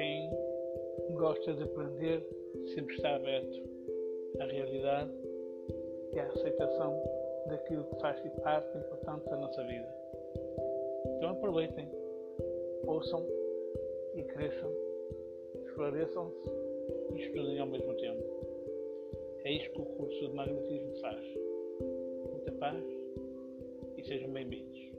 Quem gosta de aprender, sempre está aberto à realidade e à aceitação daquilo que faz parte importante da nossa vida. Então aproveitem, ouçam e cresçam, esclareçam-se e estudem ao mesmo tempo. É isto que o curso de magnetismo faz. Muita paz e sejam bem-vindos.